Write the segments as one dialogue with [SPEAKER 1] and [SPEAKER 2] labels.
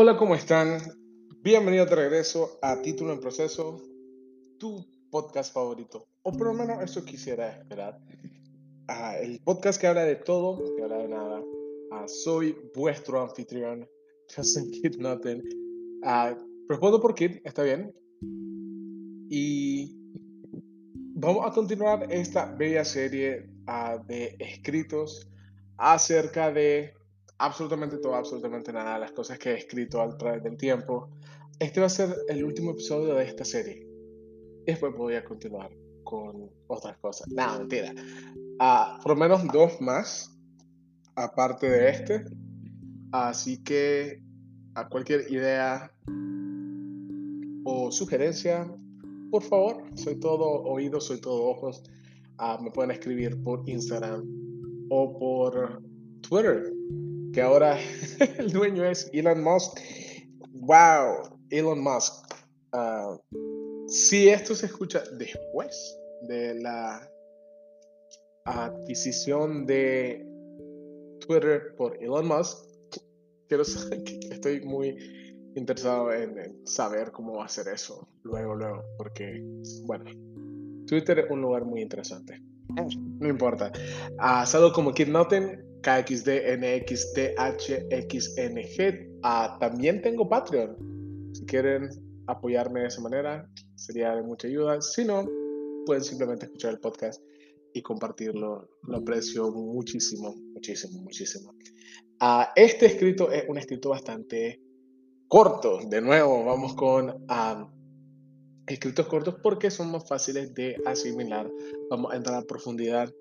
[SPEAKER 1] Hola, ¿cómo están? Bienvenidos de regreso a Título en Proceso, tu podcast favorito, o por lo menos eso quisiera esperar. Ah, el podcast que habla de todo, que habla de nada. Ah, soy vuestro anfitrión, Justin Kid Nothing. Uh, respondo por Kid, está bien. Y vamos a continuar esta bella serie de escritos acerca de absolutamente todo, absolutamente nada, las cosas que he escrito a través del tiempo. Este va a ser el último episodio de esta serie. Después voy a continuar con otras cosas. No, mentira. Uh, por lo menos dos más, aparte de este. Así que a cualquier idea o sugerencia, por favor, soy todo oídos, soy todo ojos. Uh, me pueden escribir por Instagram o por Twitter que ahora el dueño es Elon Musk. ¡Wow! Elon Musk. Ah, si esto se escucha después de la adquisición de Twitter por Elon Musk, quiero saber, estoy muy interesado en, saber cómo va a hacer eso luego, luego, porque, bueno, Twitter es un lugar muy interesante. No importa. Uh, salgo como Kid KXD, NXT. Ah, también tengo Patreon. Si quieren apoyarme de esa manera, sería de mucha ayuda. Si no, pueden simplemente escuchar el podcast y compartirlo. Lo aprecio muchísimo, muchísimo, muchísimo. Ah, este escrito es un escrito bastante corto. De nuevo, vamos con ah, escritos cortos porque son más fáciles de asimilar. Vamos a entrar a profundidad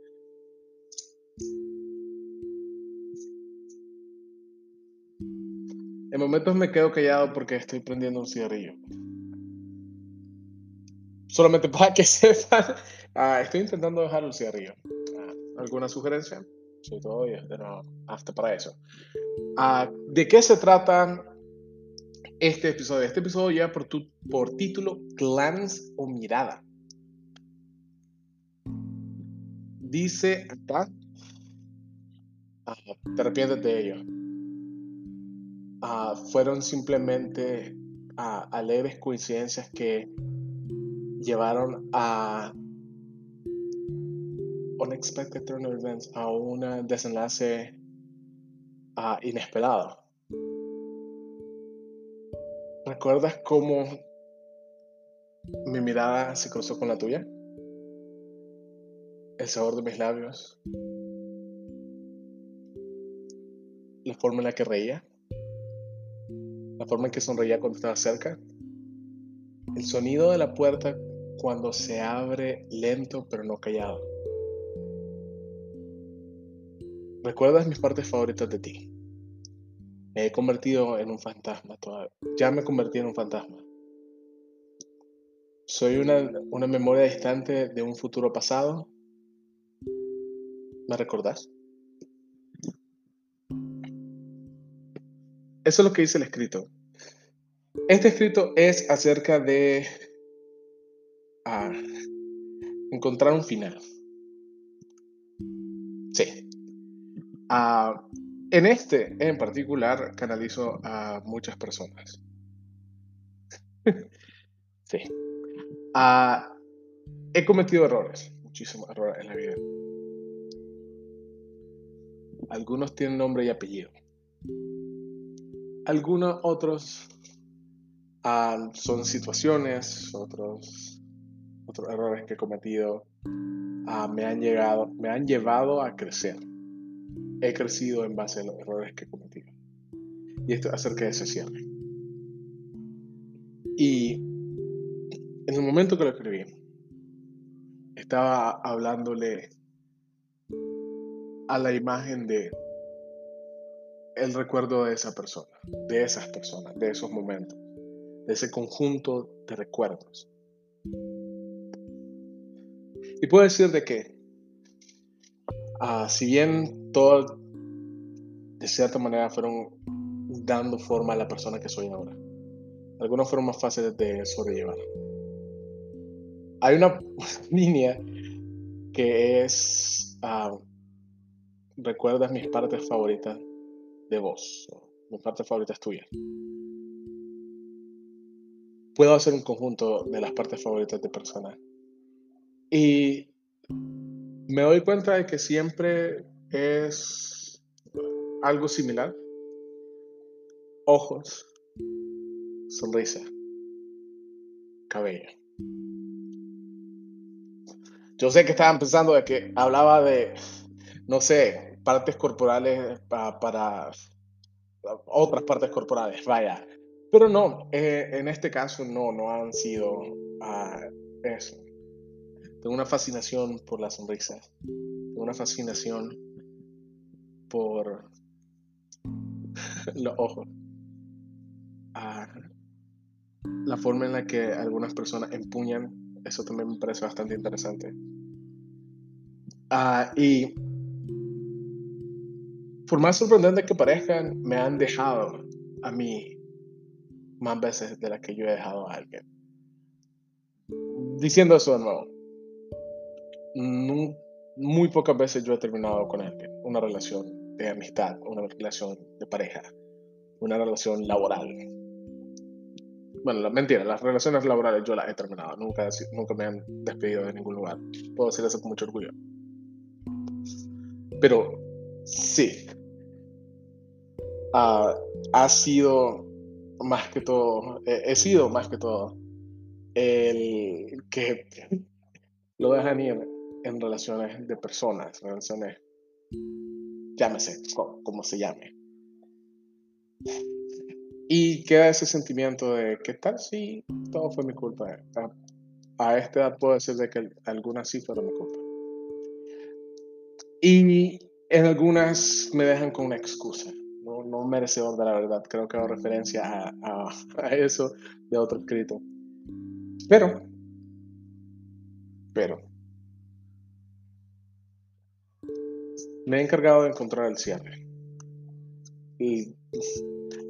[SPEAKER 1] En momentos me quedo callado porque estoy prendiendo un cigarrillo. Solamente para que sepan, ah, estoy intentando dejar el cigarrillo. Ah, ¿Alguna sugerencia? Soy todo de nuevo, hasta para eso. Ah, ¿De qué se trata este episodio? Este episodio ya por, tu, por título Glance o Mirada. Dice acá, te arrepientes de ello Ah, fueron simplemente alegres coincidencias que llevaron a unexpected turn events, a un desenlace uh, inesperado. ¿Recuerdas cómo mi mirada se cruzó con la tuya? El sabor de mis labios. La forma en la que reía forma en que sonreía cuando estaba cerca, el sonido de la puerta cuando se abre lento pero no callado. ¿Recuerdas mis partes favoritas de ti? Me he convertido en un fantasma todavía. Ya me convertí en un fantasma. Soy una, memoria distante de un futuro pasado. ¿Me recordás? Eso es lo que dice el escrito. Este escrito es acerca de ah, encontrar un final. Sí. Ah, en este en particular canalizo a muchas personas. sí. Ah, he cometido errores, muchísimos errores en la vida. Algunos tienen nombre y apellido. Algunos otros son situaciones, otros, otros errores que he cometido ah, me, han llegado, me han llevado a crecer. He crecido en base a los errores que he cometido. Y esto acerca de ese cierre. Y en el momento que lo escribí, estaba hablándole a la imagen de el recuerdo de esa persona, de esas personas, de esos momentos, ese conjunto de recuerdos. Y puedo decir de que, ah, si bien todo de cierta manera fueron dando forma a la persona que soy ahora, algunos fueron más fáciles de sobrellevar. Hay una línea que es, ah, recuerdas mis partes favoritas de vos. Mi parte favorita es tuya. Puedo hacer un conjunto de las partes favoritas de personas. Y me doy cuenta de que siempre es algo similar. Ojos, sonrisa, cabello. Yo sé que estaban pensando de que hablaba de, no sé, partes corporales para, otras partes corporales, vaya. Pero no, eh, en este caso no, no han sido ah, eso. Tengo una fascinación por la sonrisa. Tengo una fascinación por los ojos. Ah, la forma en la que algunas personas empuñan, eso también me parece bastante interesante. Ah, y por más sorprendente que parezcan, me han dejado a mí más veces de las que yo he dejado a alguien. Diciendo eso de nuevo, muy pocas veces yo he terminado con alguien una relación de amistad, una relación de pareja, una relación laboral. Bueno, la, mentira, las relaciones laborales yo las he terminado, nunca, nunca me han despedido de ningún lugar. Puedo decir eso con mucho orgullo. Pero sí, ah, ha sido más que todo, he sido más que todo el que lo dejan ir en relaciones de personas, relaciones, llámese, como se llame. Y queda ese sentimiento de, ¿qué tal si todo fue mi culpa? A, esta edad puedo decir de que algunas sí fueron mi culpa. Y en algunas me dejan con una excusa, no, merecedor de la verdad. Creo que hago referencia a, a, a eso de otro escrito. Pero, pero, me he encargado de encontrar el cierre. Y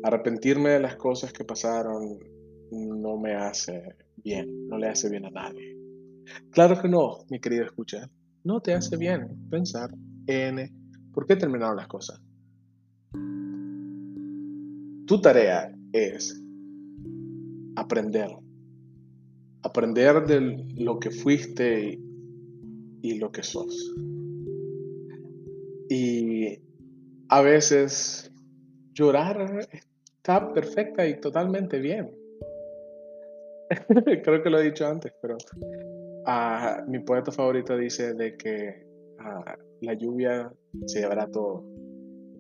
[SPEAKER 1] arrepentirme de las cosas que pasaron no me hace bien, no le hace bien a nadie. Claro que no, mi querido escucha, no te hace bien pensar en por qué terminaron las cosas. Tu tarea es aprender, aprender de lo que fuiste y lo que sos. Y a veces llorar está perfecta y totalmente bien. Creo que lo he dicho antes, pero ah, mi poeta favorito dice de que ah, la lluvia se llevará todo.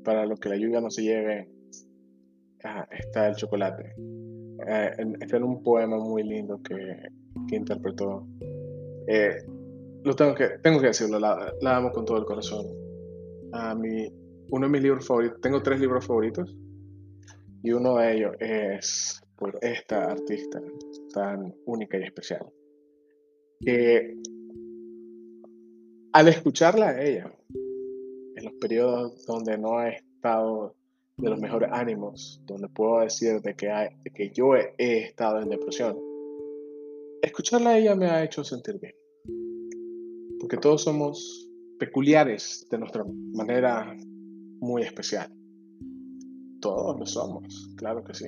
[SPEAKER 1] Para lo que la lluvia no se lleve, está el chocolate. Eh, está en un poema muy lindo que, que interpretó. Eh, lo tengo que, tengo que decirlo, la, la amo con todo el corazón a mi, uno de mis libros favoritos, tengo tres libros favoritos y uno de ellos es por esta artista tan única y especial. Que al escucharla ella, en los periodos donde no he estado de los mejores ánimos, donde puedo decir de que, que yo he, he estado en depresión, escucharla a ella me ha hecho sentir bien. Porque todos somos peculiares de nuestra manera muy especial. Todos lo somos, claro que sí.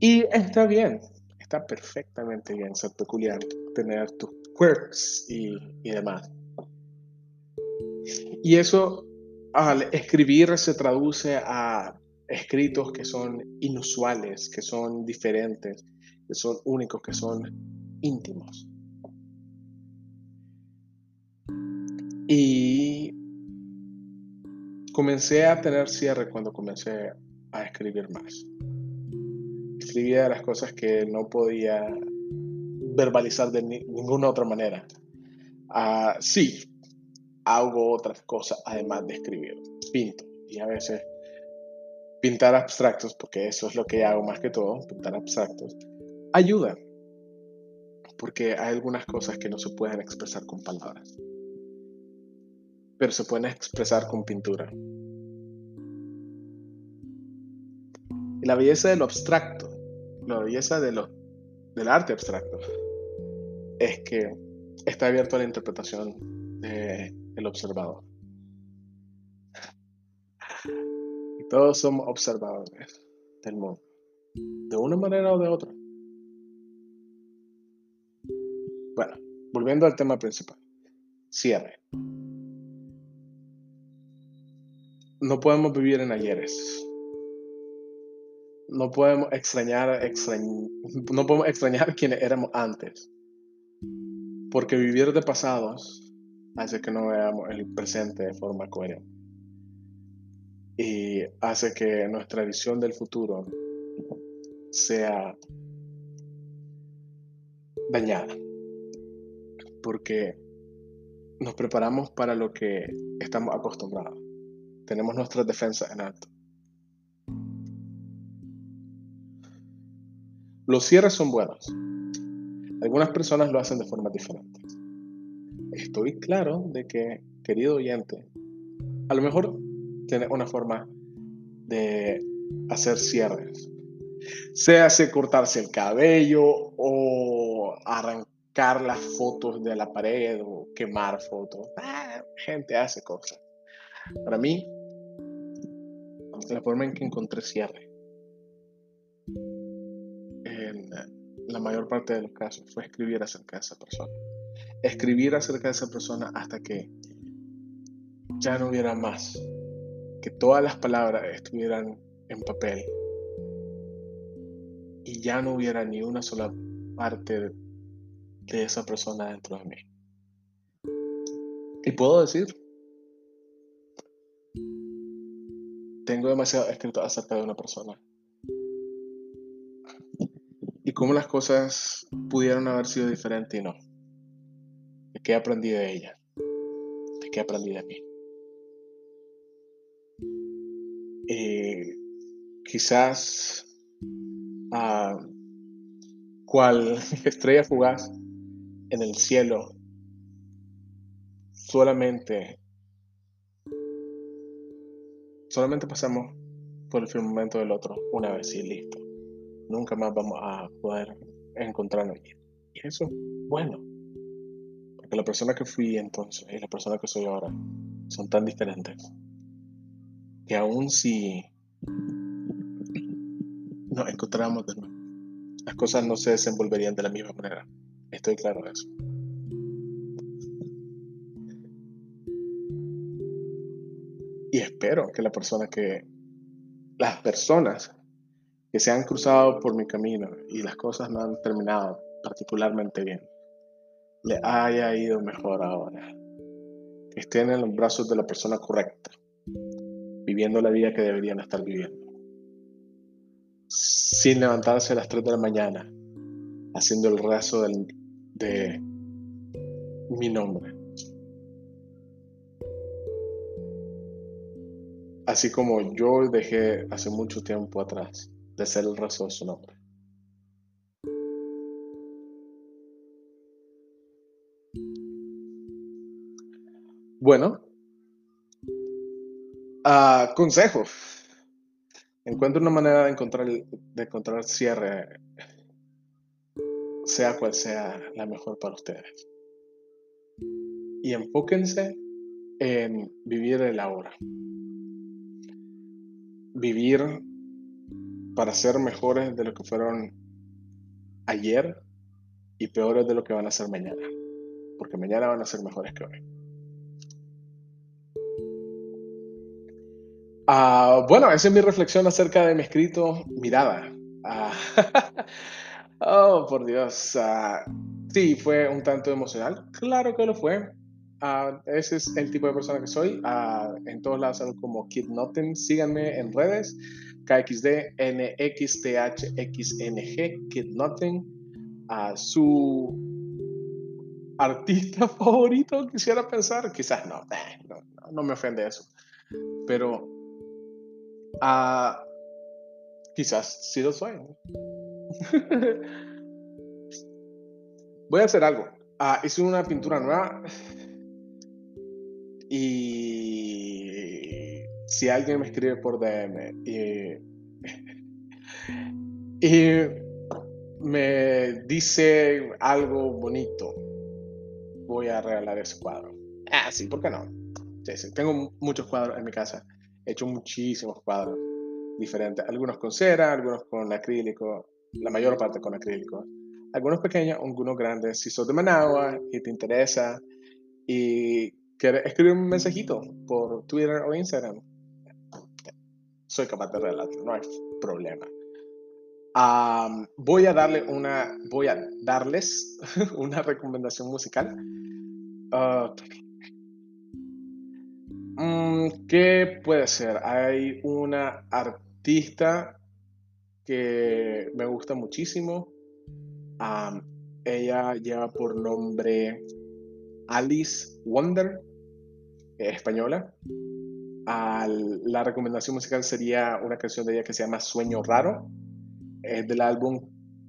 [SPEAKER 1] Y está bien, está perfectamente bien ser peculiar, tener tus quirks y, y demás. Y eso al escribir se traduce a escritos que son inusuales, que son diferentes, que son únicos, que son íntimos. Y comencé a tener cierre cuando comencé a escribir más. Escribía las cosas que no podía verbalizar de ninguna otra manera. Uh, sí, hago otras cosas además de escribir. Pinto y a veces pintar abstractos, porque eso es lo que hago más que todo, pintar abstractos, ayuda. Porque hay algunas cosas que no se pueden expresar con palabras pero se pueden expresar con pintura. Y la belleza de lo abstracto, la belleza de del arte abstracto, es que está abierto a la interpretación el observador. Y todos somos observadores del mundo, de una manera o de otra. Bueno, volviendo al tema principal, cierre. No podemos vivir en ayeres. No podemos extrañar, extrañ... no podemos extrañar quienes éramos antes. Porque vivir de pasados hace que no veamos el presente de forma coherente. Y hace que nuestra visión del futuro sea dañada. Porque nos preparamos para lo que estamos acostumbrados. Tenemos nuestras defensas en alto. Los cierres son buenos. Algunas personas lo hacen de forma diferente. Estoy claro de que, querido oyente, a lo mejor tiene una forma de hacer cierres. Sea hace cortarse el cabello o arrancar las fotos de la pared o quemar fotos. Ah, gente hace cosas. Para mí, la forma en que encontré cierre en la mayor parte de los casos fue escribir acerca de esa persona. Escribir acerca de esa persona hasta que ya no hubiera más. Que todas las palabras estuvieran en papel. Y ya no hubiera ni una sola parte de esa persona dentro de mí. Y puedo decir tengo demasiado escrito acerca de una persona. Y cómo las cosas pudieron haber sido diferentes y no. ¿De qué aprendí de ella? ¿De qué aprendí de mí? Y quizás ah, cual estrella fugaz en el cielo solamente Solamente pasamos por el firmamento del otro una vez y listo. Nunca más vamos a poder encontrarnos. Y eso, bueno, porque la persona que fui entonces y la persona que soy ahora son tan diferentes que aún si nos encontramos de nuevo, las cosas no se desenvolverían de la misma manera. Estoy claro de eso. Y espero que la persona que, las personas que se han cruzado por mi camino y las cosas no han terminado particularmente bien, le haya ido mejor ahora. Que estén en los brazos de la persona correcta, viviendo la vida que deberían estar viviendo. Sin levantarse a las 3 de la mañana, haciendo el rezo de mi nombre. Así como yo dejé hace mucho tiempo atrás de ser el resto de su nombre. Bueno, uh, consejo. Una manera de encontrar, de encontrar cierre, sea cual sea la mejor para ustedes. Y enfóquense en vivir el ahora vivir para ser mejores de lo que fueron ayer y peores de lo que van a ser mañana. Porque mañana van a ser mejores que hoy. Ah, bueno, esa es mi reflexión acerca de mi escrito Mirada. Ah, oh, por Dios. Ah, sí, fue un tanto emocional. Claro que lo fue. Ese es el tipo de persona que soy. En todos lados como Kid Noten. Síganme en redes. KXD, NXTHXNG, Kid Noten. Su artista favorito, quisiera pensar. Quizás no, no, no me ofende eso. Pero quizás sí lo soy. Voy a hacer algo. hice una pintura nueva y si alguien me escribe por DM y, me dice algo bonito, voy a regalar ese cuadro. Ah, sí, ¿por qué no? Tengo muchos cuadros en mi casa. He hecho muchísimos cuadros diferentes. Algunos con cera, algunos con acrílico, la mayor parte con acrílico. algunos pequeños, algunos grandes. Si sos de Managua y te interesa y quieres escribir un mensajito por Twitter o Instagram, soy capaz de relatar, no hay problema. voy a darle una, voy a darles una recomendación musical. Uh, ¿Qué puede ser? Hay una artista que me gusta muchísimo. ella lleva por nombre Alice Wonder, española. la recomendación musical sería una canción de ella que se llama Sueño Raro. Es del álbum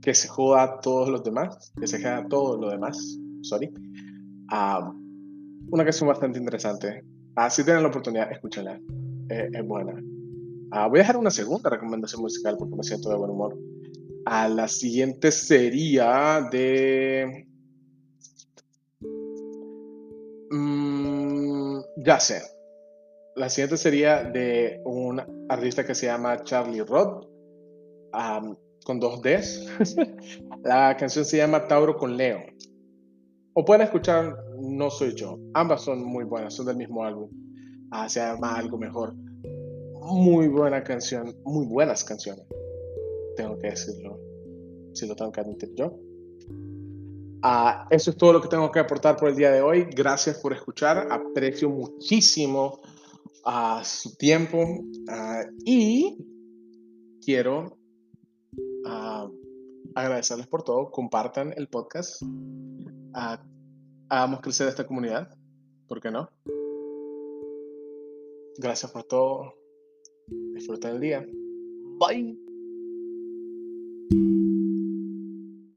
[SPEAKER 1] Que se joda a todos los demás, que se joda a demás. Sorry. una canción bastante interesante. Ah, si tienen la oportunidad, escúchenla. es buena. Ah, voy a dejar una segunda recomendación musical porque me siento de buen humor. A la siguiente sería de. Mm, ya sé. La siguiente sería de un artista que se llama Charlie Rod, con dos Ds. la canción se llama Tauro con Leo. O pueden escuchar No Soy Yo. Ambas son muy buenas, son del mismo álbum. Ah, se llama Algo Mejor. Muy buena canción, muy buenas canciones. Tengo que decirlo, si lo tengo que admitir yo. Ah, eso es todo lo que tengo que aportar por el día de hoy. Gracias por escuchar. Aprecio muchísimo uh, su tiempo ah, y quiero agradecerles por todo. Compartan el podcast. Hagamos crecer esta comunidad. ¿Por qué no? Gracias por todo. Disfruten el día. Bye.